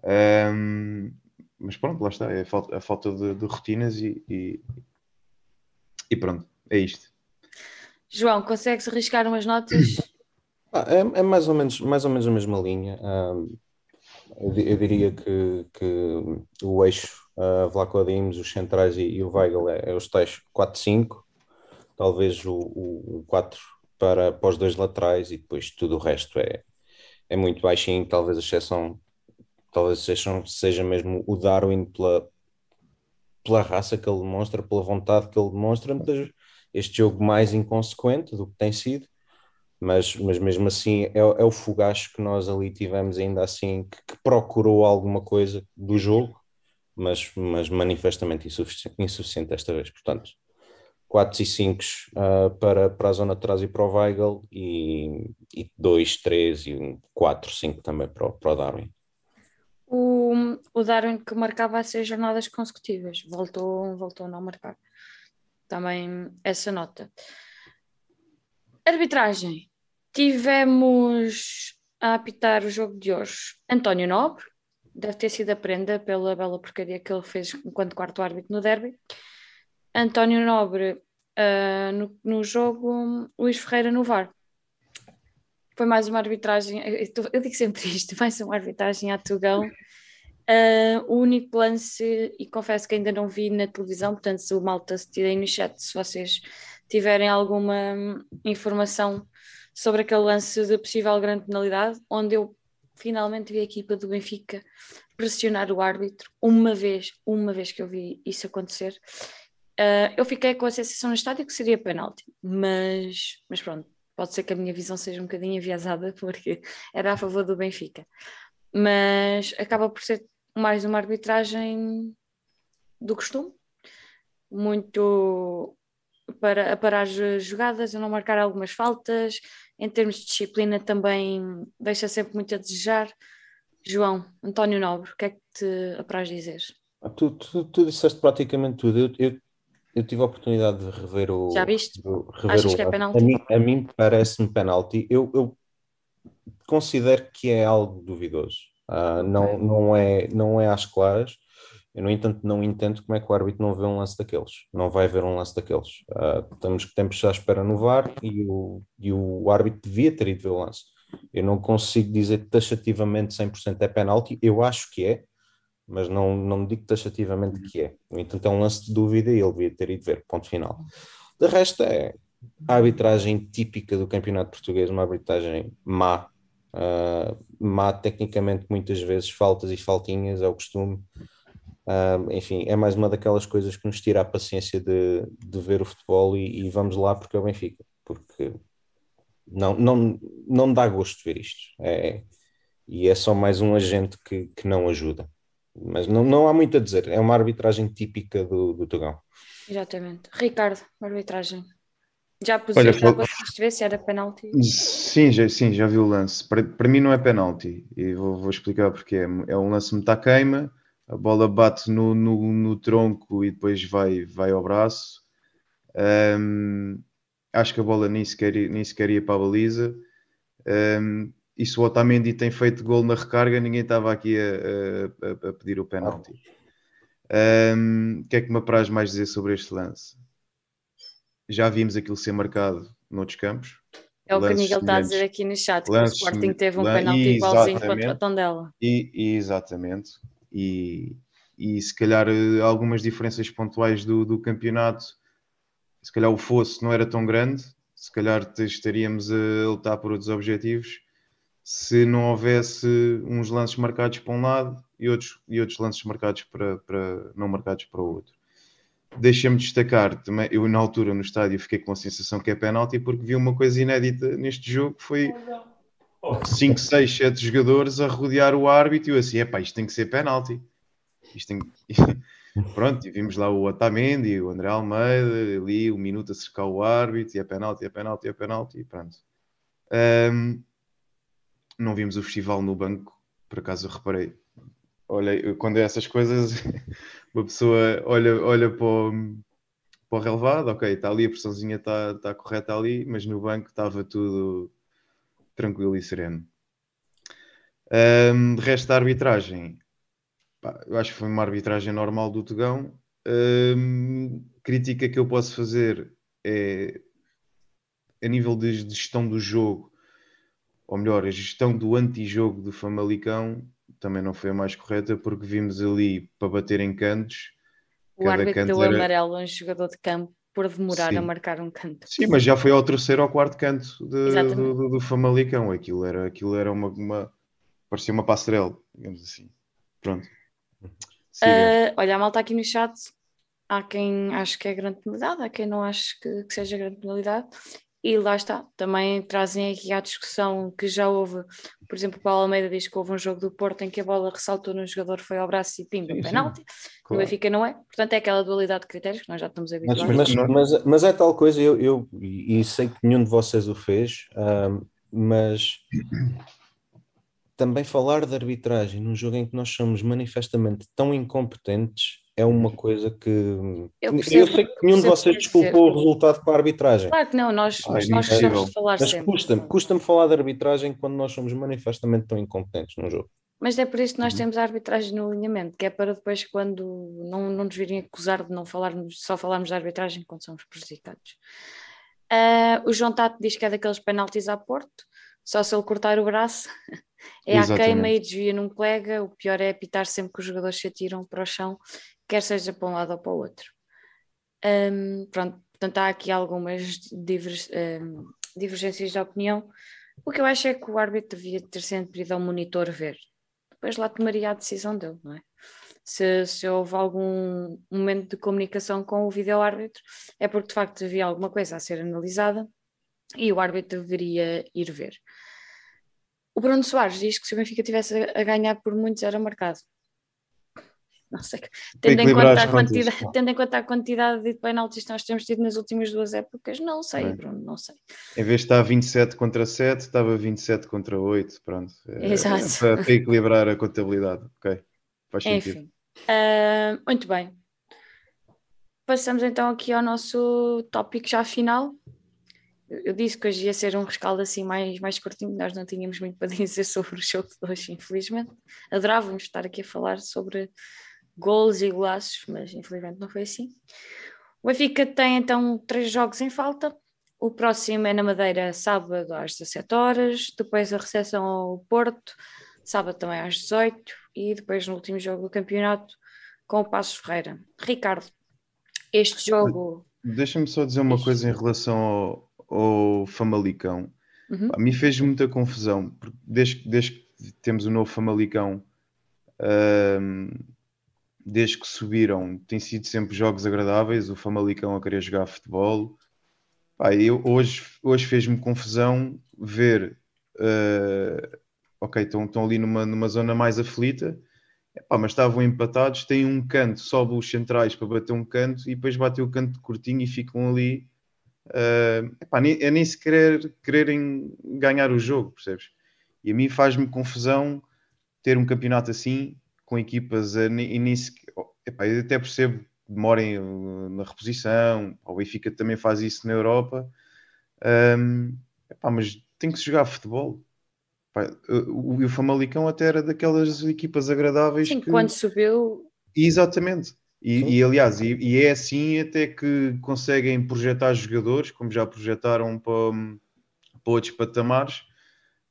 Um, mas pronto, lá está, é a falta, a falta de, de rotinas e, e, e, pronto, é isto. João, consegues arriscar umas notas? Ah, é, é, mais, ou menos, mais ou menos a mesma linha. Eu, eu, diria que, que o eixo uh, Vlaco Dimes, os centrais e, e o Weigl é, é os tais 4-5, talvez o, o, o 4 para, para os dois laterais e depois tudo o resto é, é muito baixinho, talvez a exceção talvez seja, seja mesmo o Darwin pela, pela raça que ele demonstra, pela vontade que ele demonstra, muitas, este jogo mais inconsequente do que tem sido, mas, mas mesmo assim é, é o fogacho que nós ali tivemos ainda assim, que, que procurou alguma coisa do jogo, mas, mas manifestamente insuficiente, insuficiente desta vez, portanto 4 e 5 uh, ah, para, para a zona de trás e para o Weigl e, e 2, 3 e 4, 5 também para o, para o Darwin o, o Darwin que marcava as seis jornadas consecutivas, voltou, voltou a não marcar. Também essa nota. Arbitragem. Tivemos a apitar o jogo de hoje António Nobre, deve ter sido a prenda pela bela porcaria que ele fez enquanto quarto árbitro no derby. António Nobre uh, no, no jogo, Luís Ferreira no VAR foi mais uma arbitragem, eu, eu digo sempre isto, mais uma arbitragem a Tugão. Uh, o único lance, e confesso que ainda não vi na televisão, portanto, se o malta se tirei no chat, se vocês tiverem alguma informação sobre aquele lance de possível grande penalidade, onde eu finalmente vi a equipa do Benfica pressionar o árbitro, uma vez, uma vez que eu vi isso acontecer. Uh, eu fiquei com a sensação no estádio que seria penalti, mas, mas pronto, Pode ser que a minha visão seja um bocadinho enviesada, porque era a favor do Benfica. Mas acaba por ser mais uma arbitragem do costume, muito para parar as jogadas, a não marcar algumas faltas. Em termos de disciplina, também deixa sempre muito a desejar. João, António Nobre, o que é que te apraz dizer? Ah, tu, tu, tu disseste praticamente tudo. Eu, eu eu tive a oportunidade de rever o. Já viste? rever Achas o, que é penalti? A mim, mim parece-me penalti. Eu, eu, considero que é algo duvidoso. Uh, não, não, é, não é às claras. Eu, no entanto, não entendo como é que o árbitro não vê um lance daqueles. Não vai ver um lance daqueles. Uh, estamos que tempos à espera no VAR e o, e o árbitro devia ter ido ver o lance. Eu não consigo dizer taxativamente 100% é penalti. Eu acho que é, mas não, não digo taxativamente que é. No entanto, é um lance de dúvida e ele devia ter ido ver, ponto final. De resto, é a arbitragem típica do campeonato português, uma arbitragem má, má tecnicamente, muitas vezes, faltas e faltinhas, é o costume. Uh, enfim, é mais uma daquelas coisas que nos tira a paciência de, de ver o futebol e, e vamos lá porque é o Benfica, porque não, não, não dá gosto ver isto. É, e é só mais um agente que, que não ajuda. Mas não, não há muito a dizer, é uma arbitragem típica do, do. Exatamente. Ricardo, arbitragem. Já puseste, Olha, já ver se era penalti? Sim, já, sim, já vi o lance. Para, para mim não é penalti e vou, vou explicar porque é. É um lance meta-queima, a bola bate no, no, no, tronco e depois vai, vai ao braço. Um, acho que a bola nem sequer, nem sequer ia para a baliza. Um, e se o Otamendi tem feito gol na recarga, ninguém estava aqui a, a, a pedir o penalti. Um, o que é que me apraz mais dizer sobre este lance? Já vimos aquilo ser marcado noutros campos. É o que o Miguel está a dizer aqui no chat, que o Sporting teve um penalti igualzinho contra o Tondela. E, e, exatamente. E, e se calhar eh, algumas diferenças pontuais do, do campeonato, se calhar o fosso não era tão grande, se calhar estaríamos a lutar por outros objetivos se não houvesse uns lances marcados para um lado e outros, e outros lances marcados para, para não marcados para o outro. Deixa-me destacar também, eu na altura no estádio fiquei com a sensação que é penalti porque vi uma coisa inédita neste jogo, foi 5, 6, 7 jogadores a rodear o árbitro e eu assim, epá, isto tem que ser penalti. Isto tem... Pronto, e vimos lá o Otamendi, o André Almeida, ali um minuto a cercar o árbitro, e é penalti, é penalti, é penalti, e pronto. Um, não vimos o festival no banco, por acaso eu reparei. Olha, quando é essas coisas, uma pessoa olha, olha para, o, para o relevado, ok, está ali, a pressãozinha está, está correta ali, mas no banco estava tudo tranquilo e sereno. Um, de resto da arbitragem, pá, eu acho que foi uma arbitragem normal do Tugão. Um, crítica que eu posso fazer é a nível de gestão do jogo ou melhor, a gestão do antijogo do Famalicão também não foi a mais correta, porque vimos ali para bater em cantos. O árbitro deu era... amarelo a um jogador de campo por demorar Sim. a marcar um canto. Sim, mas já foi ao terceiro ou quarto canto de, do, do, do, Famalicão. Aquilo era, aquilo era uma, uma. parecia uma passarela, digamos assim. Pronto. Uh, olha, a malta aqui no chat. Há quem acha que é grande penalidade, há quem não acha que, que seja grande penalidade. E lá está, também trazem aqui à discussão que já houve, por exemplo, o Paulo Almeida diz que houve um jogo do Porto em que a bola ressaltou no jogador, foi ao braço e pimba, penalti. Claro. O Benfica não é. Portanto, é aquela dualidade de critérios que nós já estamos habituados. Mas, mas, mas, mas é tal coisa, eu, eu, e sei que nenhum de vocês o fez, mas também falar de arbitragem num jogo em que nós somos manifestamente tão incompetentes é uma coisa que eu, percebo, eu sei que nenhum de vocês desculpou o resultado com a arbitragem. Claro que não, nós, Ai, nós gostamos de falar Mas sempre. Custa-me custa falar de arbitragem quando nós somos manifestamente tão incompetentes num jogo. Mas é por isso que nós uhum. temos a arbitragem no alinhamento, que é para depois, quando não, não nos virem acusar de não falarmos, só falarmos de arbitragem quando somos prejudicados. Uh, o João Tato diz que é daqueles penaltis a Porto, só se ele cortar o braço, é a queima e desvia num colega. O pior é apitar sempre que os jogadores se atiram para o chão quer seja para um lado ou para o outro. Um, pronto, portanto, há aqui algumas diver, um, divergências de opinião. O que eu acho é que o árbitro devia ter sempre pedido ao monitor ver. Depois lá tomaria a decisão dele, não é? Se, se houve algum momento de comunicação com o vídeo-árbitro, é porque de facto havia alguma coisa a ser analisada e o árbitro deveria ir ver. O Bruno Soares diz que se o Benfica tivesse a ganhar por muitos era marcado não sei, tendo em, conta a quantidade, tendo em conta a quantidade de penaltis que nós temos tido nas últimas duas épocas, não sei, é. Bruno, não sei. Em vez de estar 27 contra 7, estava 27 contra 8, pronto. É, Exato. É para, equilibrar a contabilidade, ok, faz sentido. Enfim, uh, muito bem. Passamos então aqui ao nosso tópico já final. Eu disse que hoje ia ser um rescaldo assim mais, mais curtinho, nós não tínhamos muito para dizer sobre o jogo de hoje, infelizmente. Adorávamos estar aqui a falar sobre gols e golaços, mas infelizmente não foi assim. O Benfica tem então três jogos em falta. O próximo é na Madeira, sábado às 17 horas, depois a recepção ao Porto, sábado também às 18 e depois no último jogo do campeonato com o Passos Ferreira. Ricardo, este jogo. Deixa-me só dizer uma coisa em relação ao, ao Famalicão. Uhum. A mim fez muita confusão, porque desde, desde que temos o novo Famalicão, hum, desde que subiram, tem sido sempre jogos agradáveis. O Famalicão a querer jogar futebol. Pá, eu, hoje hoje fez-me confusão ver uh, ok, estão, estão ali numa, numa zona mais aflita, mas estavam empatados, têm um canto, sobe os centrais para bater um canto e depois bate o canto curtinho e ficam ali. Uh, epá, nem, é nem se querer, quererem ganhar o jogo, percebes? E a mim faz-me confusão ter um campeonato assim, com equipas a, e nem se, epá, eu até percebo demorem na reposição, o Benfica também faz isso na Europa, um, epá, mas tem que se jogar futebol. o, o Famalicão até era daquelas equipas agradáveis Sim, que... quando subiu... Exatamente. E, e aliás, e, e, é assim até que conseguem projetar jogadores, como já projetaram para, para outros patamares,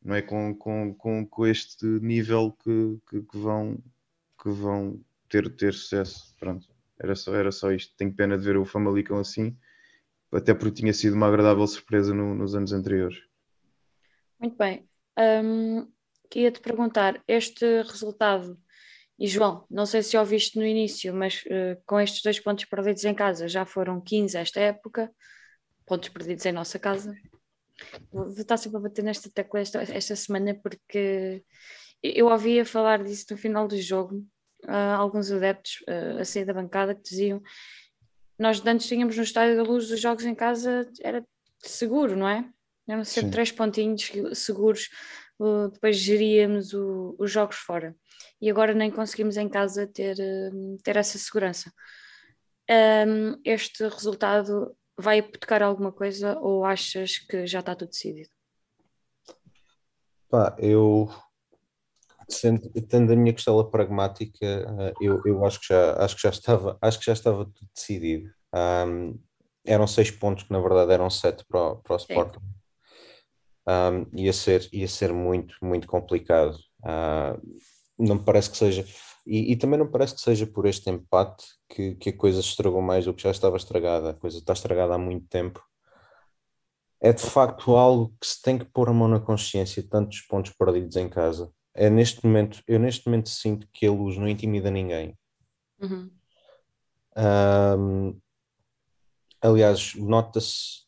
não é? Com, com, com, com este nível que, que, que, vão, que vão ter, ter sucesso. Pronto. Era só, era só isto. Tenho pena de ver o Famalicão assim, até porque tinha sido uma agradável surpresa no, nos anos anteriores. Muito bem. Um, queria te perguntar: este resultado, e João, não sei se ouviste no início, mas uh, com estes dois pontos perdidos em casa já foram 15 esta época, pontos perdidos em nossa casa. Vou estar sempre a bater nesta tecla esta, esta semana porque eu ouvia falar disso no final do jogo uh, alguns adeptos uh, a sair da bancada que diziam nós antes tínhamos no Estádio da Luz os jogos em casa era seguro, não é? Eram sempre Sim. três pontinhos seguros, uh, depois geríamos o, os jogos fora. E agora nem conseguimos em casa ter, ter essa segurança. Um, este resultado vai hipotecar alguma coisa ou achas que já está tudo decidido? Pá, eu sendo, tendo a minha costela pragmática, eh, eu, eu acho, que já, acho, que já estava, acho que já estava tudo decidido. Um, eram seis pontos que na verdade eram sete para, o, para o Sporting. Um, ia, ser, ia ser muito, muito complicado. Uh, não me parece que seja. E, e, também não parece que seja por este empate que, que a coisa se estragou mais do que já estava estragada. A coisa está estragada há muito tempo. É de facto algo que se tem que pôr a mão na consciência, tantos pontos perdidos em casa é neste momento, eu neste momento sinto que a luz não intimida ninguém. Uhum. Um, aliás, nota-se.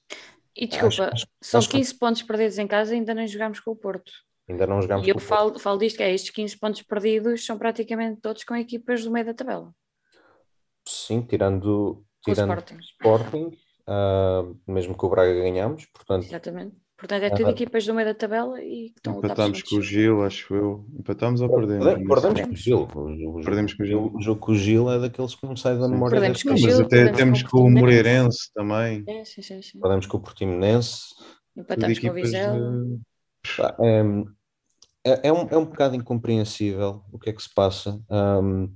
E desculpa, acho, são acho 15 que... pontos perdidos em casa e ainda não jogámos com o Porto. Ainda não jogámos e eu falo, falo disto que é estes 15 pontos perdidos são praticamente todos com equipas do meio da tabela. Sim, tirando, tirando o Sporting, Sporting uh, mesmo que o Braga ganhamos, portanto. Exatamente. Portanto, é tudo ah, equipas do meio da tabela e que estão Empatámos com o Gil, acho eu. Empatámos ou perdemos? Perdemos, com o Gil. O, perdemos com o Gil. O jogo com o Gil é daqueles que não sai da memória perdemos com o Gil, Mas até temos com o Moreirense também. É, sim, sim, sim. Perdemos com o Portimonense. Empatamos com o Vizela. É, é, é, um, é um bocado incompreensível o que é que se passa. Um,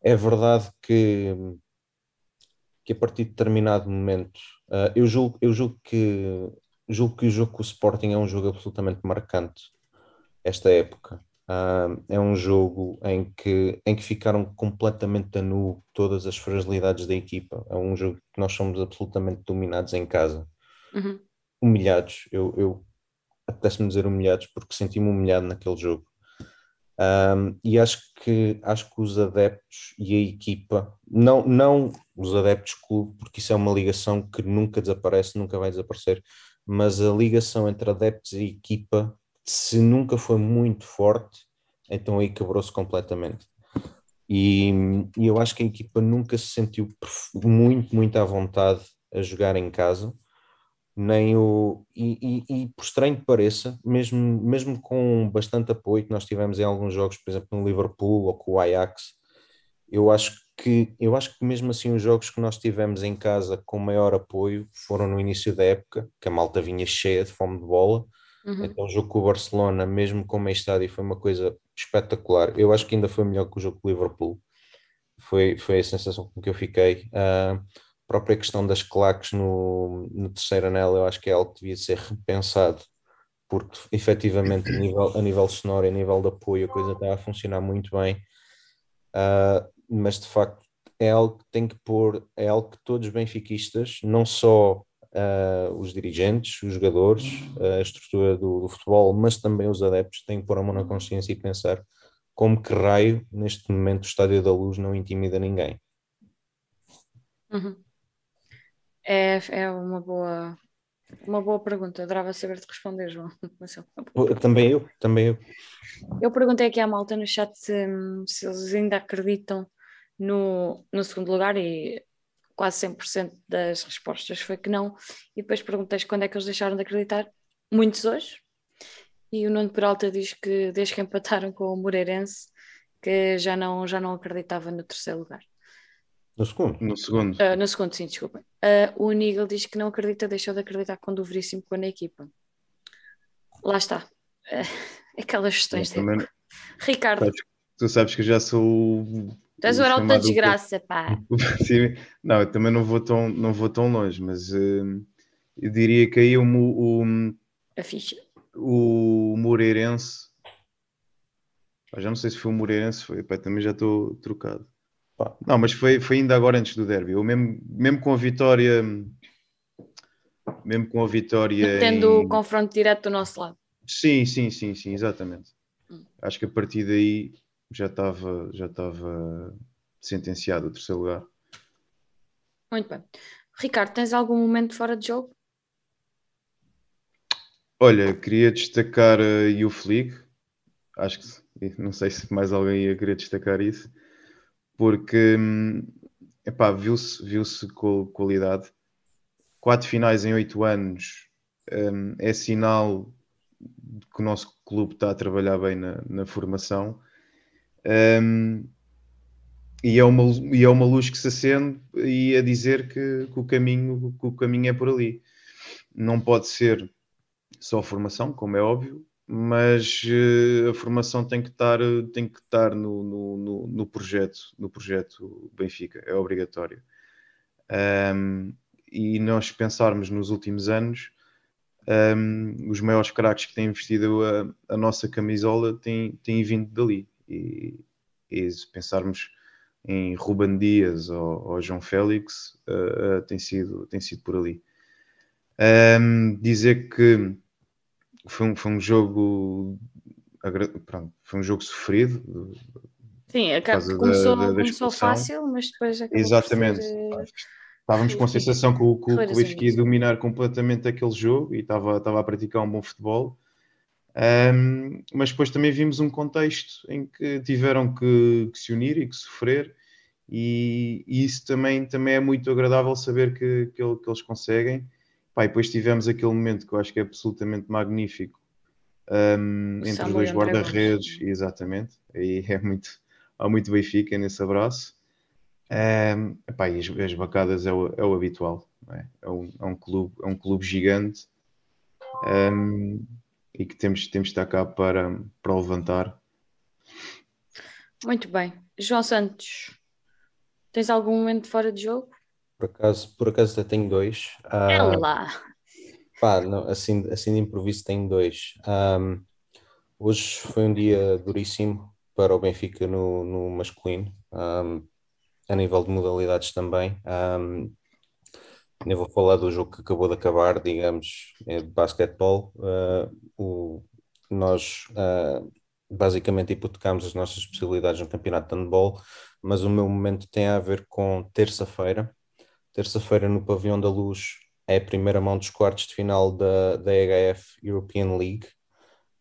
é verdade que, que a partir de determinado momento, uh, eu, julgo, eu julgo que julgo que o jogo com o Sporting é um jogo absolutamente marcante esta época. Uh, é um jogo em que, em que ficaram completamente a nu todas as fragilidades da equipa. É um jogo que nós somos absolutamente dominados em casa. Uhum. Humilhados. Eu, eu apetece-me dizer humilhados porque senti-me humilhado naquele jogo. Um, e acho que, acho que os adeptos e a equipa, não, não os adeptos clube, porque isso é uma ligação que nunca desaparece, nunca vai desaparecer, mas a ligação entre adeptos e equipa, se nunca foi muito forte, então aí quebrou-se completamente. E, e, eu acho que a equipa nunca se sentiu muito, muito à vontade a jogar em casa, nem o. E, e, e por estranho que pareça, mesmo, mesmo com bastante apoio que nós tivemos em alguns jogos, por exemplo, no Liverpool ou com o Ajax, eu acho que eu acho que mesmo assim os jogos que nós tivemos em casa com maior apoio foram no início da época, que a malta vinha cheia de fome de bola. Uhum. Então o jogo com o Barcelona, mesmo com o meio estádio, foi uma coisa espetacular. Eu acho que ainda foi melhor que o jogo com o Liverpool. Foi, foi a sensação com que eu fiquei. A própria questão das claques no, no terceiro anel, eu acho que é algo que devia ser repensado, porque efetivamente a nível, a nível sonoro e a nível de apoio a coisa está a funcionar muito bem. Uh, mas de facto é algo que tem que pôr, é algo que todos os benfiquistas, não só uh, os dirigentes, os jogadores, a estrutura do, do, futebol, mas também os adeptos, têm que pôr a mão na consciência e pensar como que raio, neste momento, o Estádio da Luz não intimida ninguém. Uhum. É, é uma boa Uma boa pergunta, adorava saber-te responder, João. É também eu, também eu. Eu perguntei aqui à malta no chat se, se eles ainda acreditam no, no segundo lugar e quase 100% das respostas foi que não. E depois perguntei quando é que eles deixaram de acreditar. Muitos hoje. E o Nuno Peralta diz que desde que empataram com o Moreirense que já não, já não acreditava no terceiro lugar. No segundo? No segundo. Uh, no segundo, sim, desculpa. Uh, o Nigel diz que não acredita, deixou de acreditar quando o Veríssimo ficou na equipa. Lá está. Uh, aquelas questões. De... Ricardo. Sabes, tu sabes que eu já sou. Tu és o heraldo da desgraça, pá. não, eu também não vou tão, não vou tão longe, mas uh, eu diria que aí o, o, a ficha. O Moreirense. Já não sei se foi o Moreirense, foi, pá, também já estou trocado. Não, mas foi, foi ainda agora antes do derby. Eu mesmo, mesmo com a vitória. Mesmo com a vitória. Tendo em... o confronto direto do nosso lado. Sim, sim, sim, sim, exatamente. Hum. Acho que a partir daí já estava já estava sentenciado o terceiro lugar. Muito bem. Ricardo, tens algum momento fora de jogo? Olha, queria destacar a Youth League. Acho que não sei se mais alguém ia querer destacar isso porque epá, viu-se viu qualidade. Quatro finais em oito anos um, é sinal que o nosso clube está a trabalhar bem na, na formação. Um, e, é uma, e é uma luz que se acende e a dizer que, que, o caminho, que o caminho é por ali. Não pode ser só formação, como é óbvio, mas uh, a formação tem que estar, tem que estar no, no, no, projeto, no projeto Benfica, é obrigatório. Um, e nós pensarmos nos últimos anos, um, os maiores craques que têm vestido a, a, nossa camisola têm, têm vindo dali. E, e se pensarmos em Ruben Dias ou, ou João Félix, uh, uh, tem, sido, tem sido por ali. Um, dizer que foi um, foi um jogo pronto, foi um jogo sofrido. Sim, começou, da, da, da começou fácil, mas depois acabou Exatamente. Ser... Estávamos com a sensação que o, que, que o Benfica ia dominar completamente aquele jogo e estava, estava a praticar um bom futebol. Um, mas depois também vimos um contexto em que tiveram que, que se unir e que sofrer, e, e, isso também, também é muito agradável saber que, que, que eles conseguem. Pá, e depois tivemos aquele momento que eu acho que é absolutamente magnífico um, entre os dois guarda-redes, exatamente. Aí é muito, há muito Benfica nesse abraço. Um, epá, e as, as bacadas é o, é o habitual, é? É, um, é? um, clube, é um clube gigante um, e que temos, temos de estar cá para, para levantar. Muito bem. João Santos, tens algum momento fora de jogo? Por acaso, por acaso até tenho dois. É lá. Pá, não, assim, assim de improviso tenho dois. Um, hoje foi um dia duríssimo para o Benfica no, no masculino, um, a nível de modalidades também. Um, nem vou falar do jogo que acabou de acabar, digamos, é de basquetebol. Uh, o, nós uh, basicamente hipotecámos as nossas possibilidades no campeonato de handball, mas o meu momento tem a ver com terça-feira, Terça-feira, no Pavilhão da Luz, é a primeira mão dos quartos de final da, da EHF European League,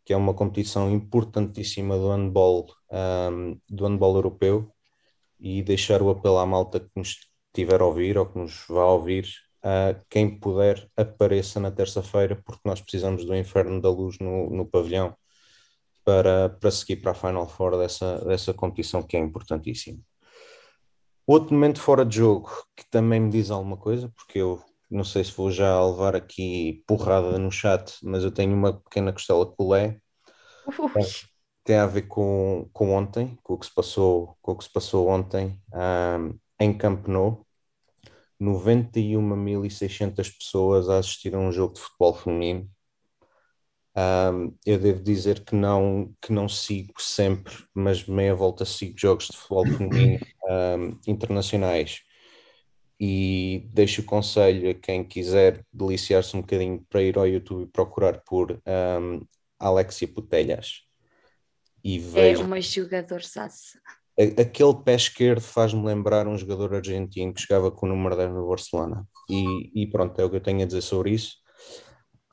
que é uma competição importantíssima do handball, um, do handball europeu. E deixar o apelo à malta que nos estiver a ouvir ou que nos vá ouvir, uh, quem puder, apareça na terça-feira, porque nós precisamos do inferno da luz no, no pavilhão para, para seguir para a Final Four dessa, dessa competição que é importantíssima. Outro momento fora de jogo que também me diz alguma coisa, porque eu não sei se vou já levar aqui porrada no chat, mas eu tenho uma pequena costela colé. Tem a ver com, com ontem, com o que se passou, com o que se passou ontem um, em Camp Nou. 91.600 pessoas a assistir a um jogo de futebol feminino. Um, eu devo dizer que não, que não sigo sempre, mas meia volta sigo jogos de futebol feminino um, internacionais. E deixo o conselho a quem quiser deliciar-se um bocadinho para ir ao YouTube e procurar por um, Alexia Putelhas. E veja, é uma jogador saça. Aquele pé esquerdo faz-me lembrar um jogador argentino que jogava com o número 10 no Barcelona. E, e pronto, é o que eu tenho a dizer sobre isso.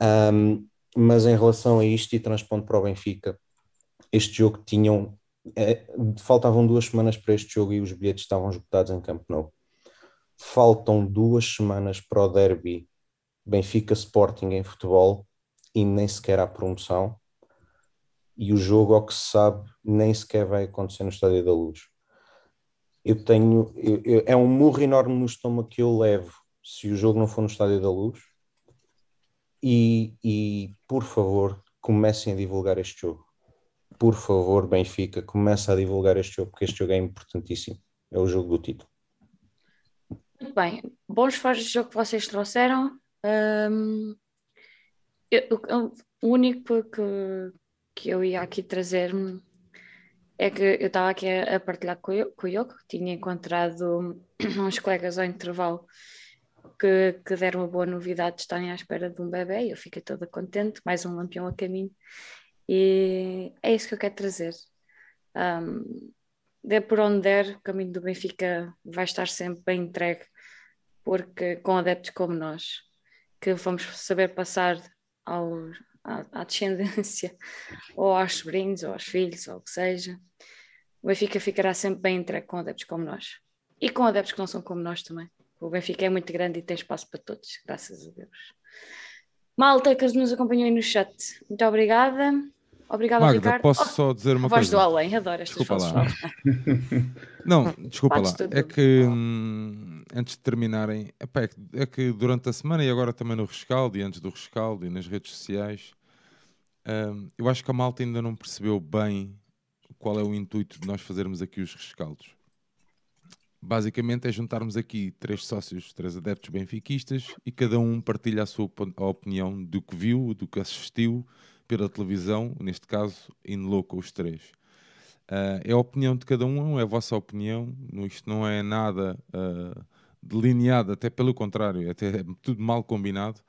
Um, mas em relação a isto, e transpondo para o Benfica, este jogo tinham. É, faltavam duas semanas para este jogo e os bilhetes estavam esgotados em Camp Nou. Faltam duas semanas para o derby Benfica Sporting em futebol e nem sequer há promoção. E o jogo, ao que se sabe, nem sequer vai acontecer no Estádio da Luz. Eu tenho. Eu, eu, é um murro enorme no estômago que eu levo se o jogo não for no Estádio da Luz. E, e por favor, comecem a divulgar este jogo. Por favor, Benfica, comece a divulgar este jogo, porque este jogo é importantíssimo. É o jogo do título. Muito bem, bons fãs de jogo que vocês trouxeram. Um, eu, o único que, que eu ia aqui trazer-me é que eu estava aqui a, partilhar com, o Yoko, tinha encontrado uns colegas ao intervalo que, que deram uma boa novidade de estarem à espera de um bebê e eu fiquei toda contente, mais um lampião a caminho. E é isso que eu quero trazer. Um, de por onde der, o caminho do Benfica vai estar sempre bem entregue, porque com adeptos como nós, que vamos saber passar ao, à, à descendência, ou aos sobrinhos, ou aos filhos, ou o que seja, o Benfica ficará sempre bem entregue com adeptos como nós. E com adeptos que não são como nós também. O Benfica é muito grande e tem espaço para todos, graças a Deus. Malta que nos acompanhou aí no chat, muito obrigada. Obrigada, Magda, Ricardo. posso oh, só dizer uma voz coisa? Voz do além, adoro estas desculpa lá. Não, desculpa lá. É que hum, antes de terminarem, é, que, é que durante a semana e agora também no rescaldo e antes do rescaldo e nas redes sociais, hum, eu acho que a malta ainda não percebeu bem qual é o intuito de nós fazermos aqui os rescaldos. Basicamente é juntarmos aqui três sócios, três adeptos benfiquistas e cada um partilha a sua opinião do que viu, do que assistiu pela televisão, neste caso, in loco os três. Uh, é a opinião de cada um, é a vossa opinião, isto não é nada uh, delineado, até pelo contrário, até é tudo mal combinado.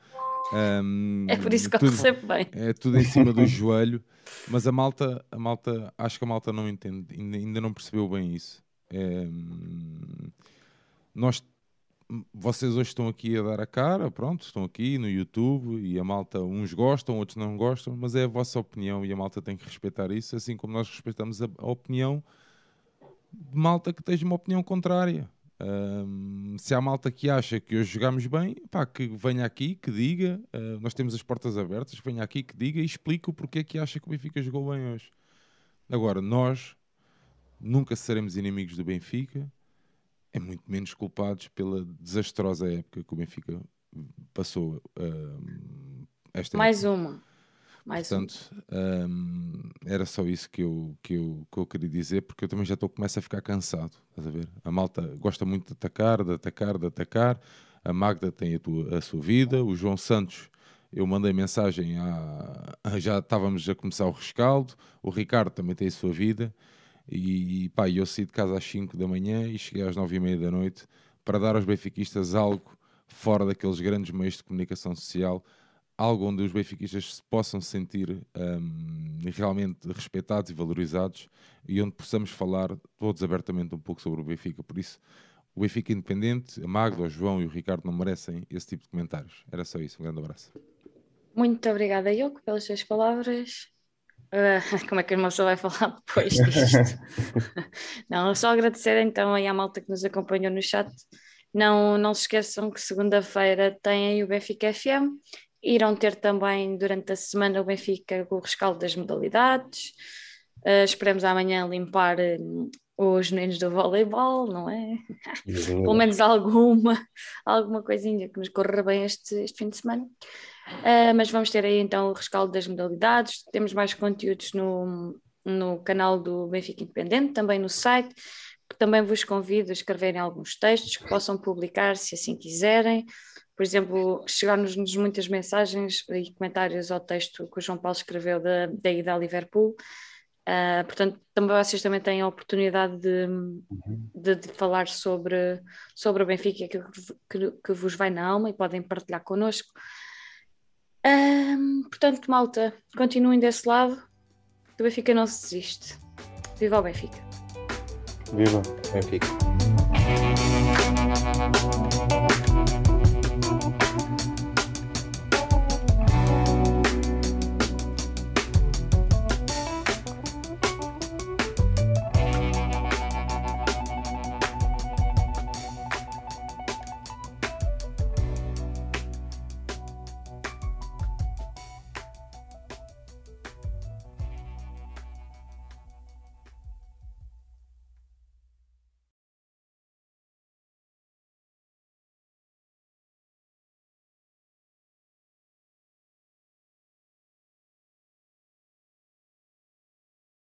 Um, é por isso que tudo, eu recebo bem. É tudo em cima do joelho, mas a malta, a malta, acho que a malta não entende, ainda não percebeu bem isso. É, nós vocês hoje estão aqui a dar a cara, pronto, estão aqui no YouTube e a malta, uns gostam, outros não gostam, mas é a vossa opinião e a malta tem que respeitar isso, assim como nós respeitamos a, a opinião de malta que esteja uma opinião contrária. Um, se há malta que acha que hoje jogamos bem, pá, que venha aqui, que diga, uh, nós temos as portas abertas, que venha aqui, que diga e explique o porquê que acha que o Benfica jogou bem hoje. Agora, nós nunca seremos inimigos do Benfica, é muito menos culpados pela desastrosa época que o Benfica passou. Uh, esta Mais época. uma. Mais Portanto, um, era só isso que eu, que, eu, que eu queria dizer, porque eu também já estou começo a ficar cansado. Estás a ver? A malta gosta muito de atacar, de atacar, de atacar. A Magda tem a, tua, a sua vida. O João Santos, eu mandei mensagem, a, já estávamos a começar o rescaldo. O Ricardo também tem a sua vida. E pá, eu saí de casa às 5 da manhã e cheguei às 9 e meia da noite para dar aos benfiquistas algo fora daqueles grandes meios de comunicação social, algo onde os benfiquistas se possam sentir um, realmente respeitados e valorizados e onde possamos falar todos abertamente um pouco sobre o Benfica. Por isso, o Benfica independente, a Magda, o João e o Ricardo não merecem esse tipo de comentários. Era só isso. Um grande abraço. Muito obrigada, Yoko, pelas suas palavras. Uh, como é que a pessoa vai falar depois disto? não, só agradecer então aí à malta que nos acompanhou no chat. Não, não se esqueçam que segunda-feira tem o Benfica FM. Irão ter também durante a semana o Benfica o rescaldo das modalidades. Uh, esperemos amanhã limpar um, os meninos do voleibol, não é? Pelo menos alguma, alguma coisinha que nos corra bem este, este fim de semana. Uh, mas vamos ter aí então o rescaldo das modalidades. Temos mais conteúdos no, no canal do Benfica Independente, também no site. Também vos convido a escreverem alguns textos que possam publicar, se assim quiserem. Por exemplo, chegaram-nos muitas mensagens e comentários ao texto que o João Paulo escreveu da, da ida a Liverpool. Uh, portanto, também vocês também têm a oportunidade de, de, de falar sobre, sobre o Benfica que, que, que, vos vai na alma e podem partilhar connosco. Um, portanto, malta, continuem desse lado. O Benfica não se desiste. Viva o Benfica! Viva o Benfica!